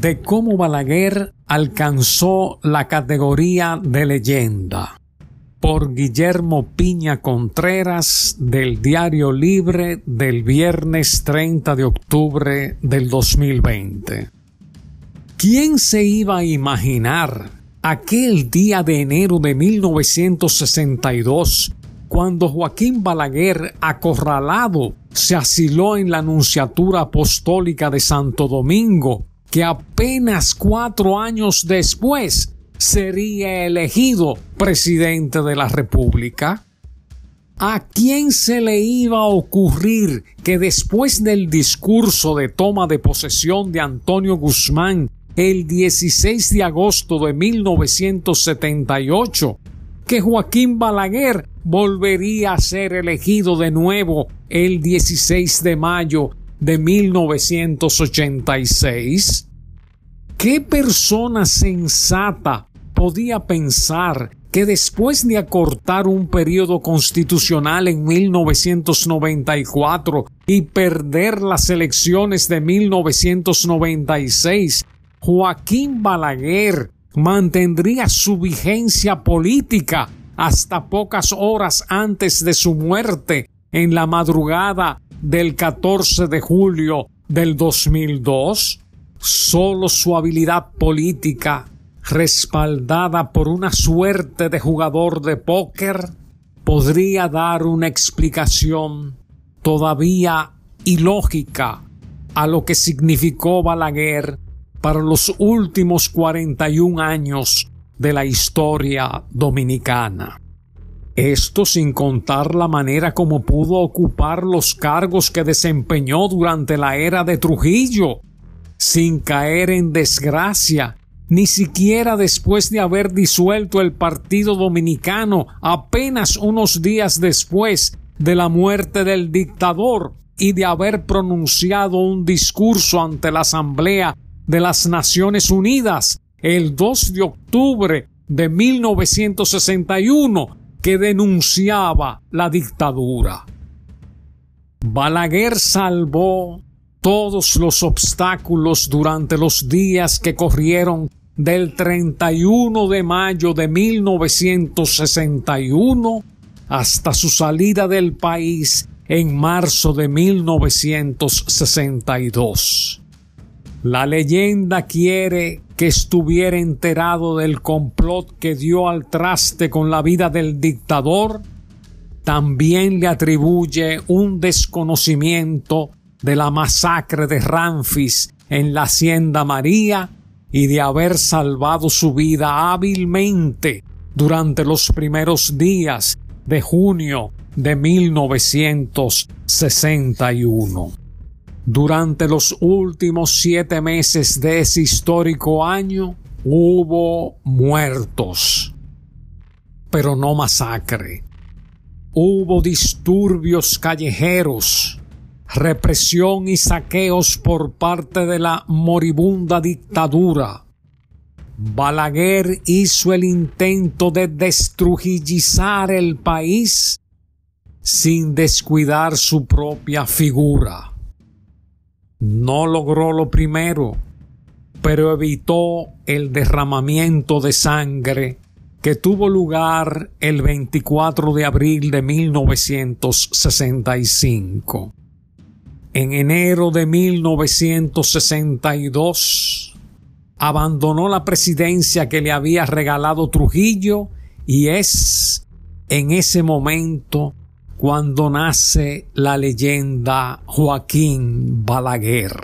de cómo Balaguer alcanzó la categoría de leyenda por Guillermo Piña Contreras del Diario Libre del viernes 30 de octubre del 2020. ¿Quién se iba a imaginar aquel día de enero de 1962 cuando Joaquín Balaguer, acorralado, se asiló en la Anunciatura Apostólica de Santo Domingo, que apenas cuatro años después sería elegido presidente de la República? ¿A quién se le iba a ocurrir que después del discurso de toma de posesión de Antonio Guzmán el 16 de agosto de 1978, que Joaquín Balaguer volvería a ser elegido de nuevo el 16 de mayo de 1986? ¿Qué persona sensata podía pensar que después de acortar un periodo constitucional en 1994 y perder las elecciones de 1996, Joaquín Balaguer mantendría su vigencia política hasta pocas horas antes de su muerte en la madrugada del 14 de julio del 2002? Solo su habilidad política, respaldada por una suerte de jugador de póker, podría dar una explicación todavía ilógica a lo que significó Balaguer para los últimos 41 años de la historia dominicana. Esto sin contar la manera como pudo ocupar los cargos que desempeñó durante la era de Trujillo, sin caer en desgracia, ni siquiera después de haber disuelto el Partido Dominicano apenas unos días después de la muerte del dictador y de haber pronunciado un discurso ante la Asamblea de las Naciones Unidas el 2 de octubre de 1961 que denunciaba la dictadura. Balaguer salvó todos los obstáculos durante los días que corrieron del 31 de mayo de 1961 hasta su salida del país en marzo de 1962. La leyenda quiere que estuviera enterado del complot que dio al traste con la vida del dictador. También le atribuye un desconocimiento de la masacre de Ramfis en la Hacienda María y de haber salvado su vida hábilmente durante los primeros días de junio de 1961. Durante los últimos siete meses de ese histórico año hubo muertos, pero no masacre. Hubo disturbios callejeros, represión y saqueos por parte de la moribunda dictadura. Balaguer hizo el intento de destrujillizar el país sin descuidar su propia figura. No logró lo primero, pero evitó el derramamiento de sangre que tuvo lugar el 24 de abril de 1965. En enero de 1962 abandonó la presidencia que le había regalado Trujillo y es en ese momento cuando nace la leyenda Joaquín Balaguer.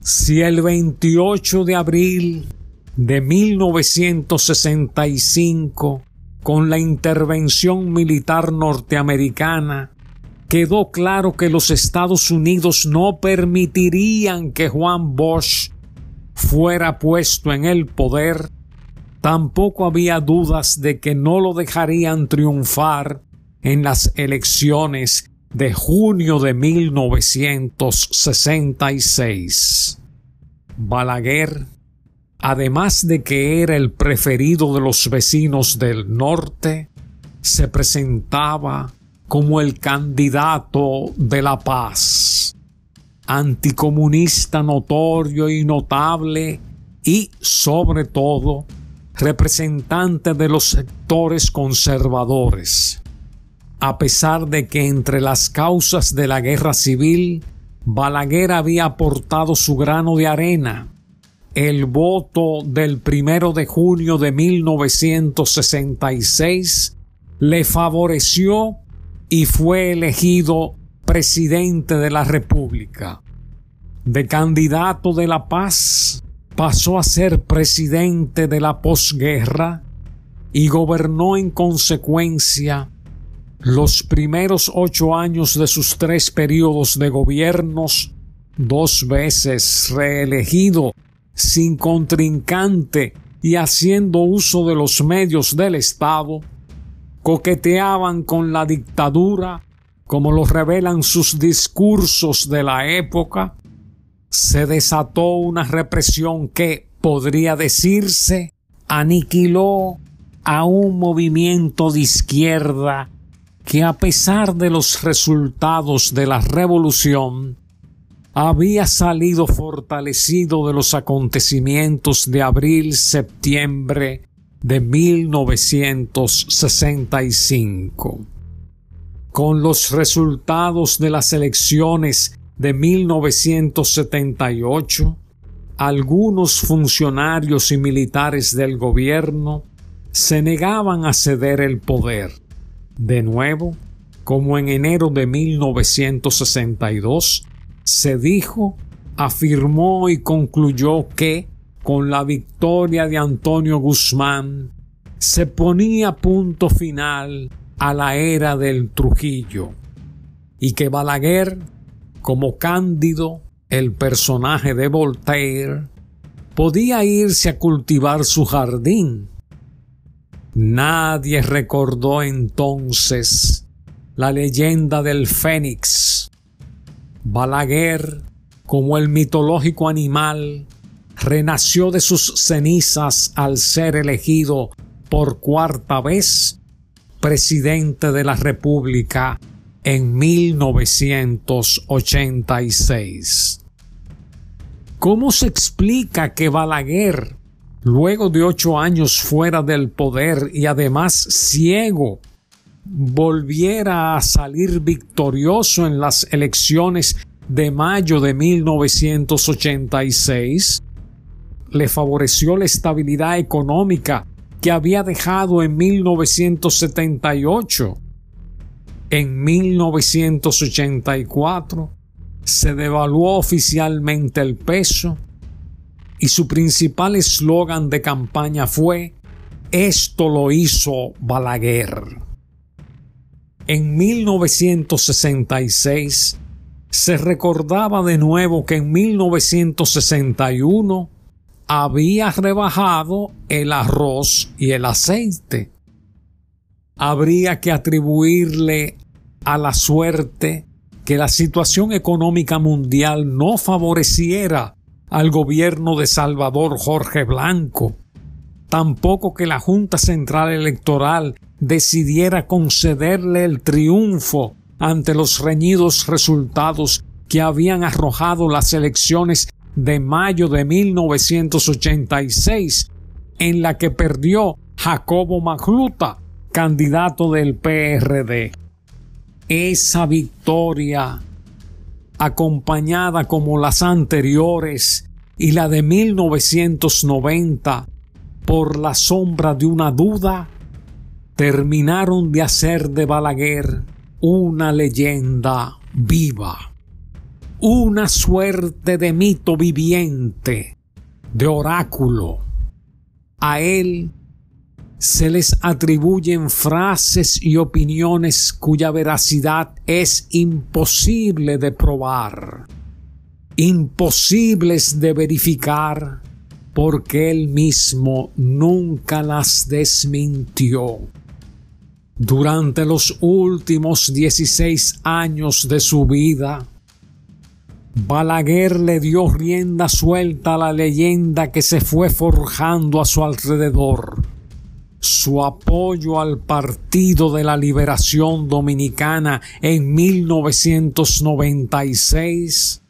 Si el 28 de abril de 1965, con la intervención militar norteamericana, quedó claro que los Estados Unidos no permitirían que Juan Bosch fuera puesto en el poder, Tampoco había dudas de que no lo dejarían triunfar en las elecciones de junio de 1966. Balaguer, además de que era el preferido de los vecinos del norte, se presentaba como el candidato de la paz. anticomunista notorio y notable y, sobre todo, representante de los sectores conservadores. A pesar de que entre las causas de la guerra civil, Balaguer había aportado su grano de arena, el voto del primero de junio de 1966 le favoreció y fue elegido presidente de la República. De candidato de la paz pasó a ser presidente de la posguerra y gobernó en consecuencia los primeros ocho años de sus tres periodos de gobiernos, dos veces reelegido sin contrincante y haciendo uso de los medios del Estado, coqueteaban con la dictadura, como lo revelan sus discursos de la época, se desató una represión que, podría decirse, aniquiló a un movimiento de izquierda que a pesar de los resultados de la revolución, había salido fortalecido de los acontecimientos de abril-septiembre de 1965. Con los resultados de las elecciones de 1978, algunos funcionarios y militares del gobierno se negaban a ceder el poder. De nuevo, como en enero de 1962, se dijo, afirmó y concluyó que, con la victoria de Antonio Guzmán, se ponía punto final a la era del Trujillo, y que Balaguer, como Cándido, el personaje de Voltaire, podía irse a cultivar su jardín. Nadie recordó entonces la leyenda del Fénix, Balaguer, como el mitológico animal, renació de sus cenizas al ser elegido por cuarta vez presidente de la República en 1986. ¿Cómo se explica que Balaguer, luego de ocho años fuera del poder y además ciego volviera a salir victorioso en las elecciones de mayo de 1986, le favoreció la estabilidad económica que había dejado en 1978. En 1984 se devaluó oficialmente el peso y su principal eslogan de campaña fue Esto lo hizo Balaguer. En 1966 se recordaba de nuevo que en 1961 había rebajado el arroz y el aceite. Habría que atribuirle a la suerte que la situación económica mundial no favoreciera al gobierno de Salvador Jorge Blanco, tampoco que la Junta Central Electoral decidiera concederle el triunfo ante los reñidos resultados que habían arrojado las elecciones de mayo de 1986, en la que perdió Jacobo Magluta, candidato del PRD. Esa victoria, acompañada como las anteriores y la de 1990 por la sombra de una duda, terminaron de hacer de Balaguer una leyenda viva, una suerte de mito viviente, de oráculo. A él se les atribuyen frases y opiniones cuya veracidad es imposible de probar, imposibles de verificar, porque él mismo nunca las desmintió. Durante los últimos 16 años de su vida, Balaguer le dio rienda suelta a la leyenda que se fue forjando a su alrededor. Su apoyo al Partido de la Liberación Dominicana en 1996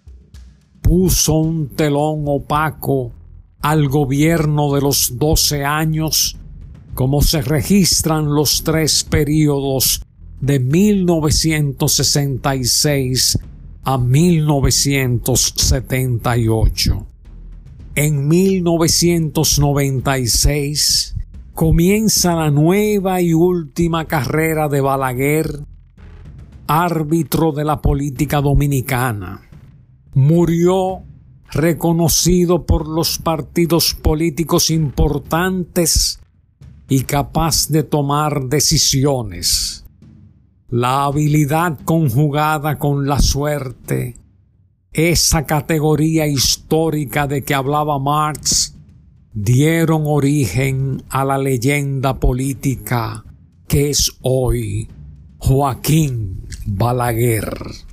puso un telón opaco al gobierno de los doce años, como se registran los tres periodos de 1966 a 1978. En 1996 comienza la nueva y última carrera de Balaguer, árbitro de la política dominicana. Murió reconocido por los partidos políticos importantes y capaz de tomar decisiones. La habilidad conjugada con la suerte, esa categoría histórica de que hablaba Marx, dieron origen a la leyenda política que es hoy Joaquín Balaguer.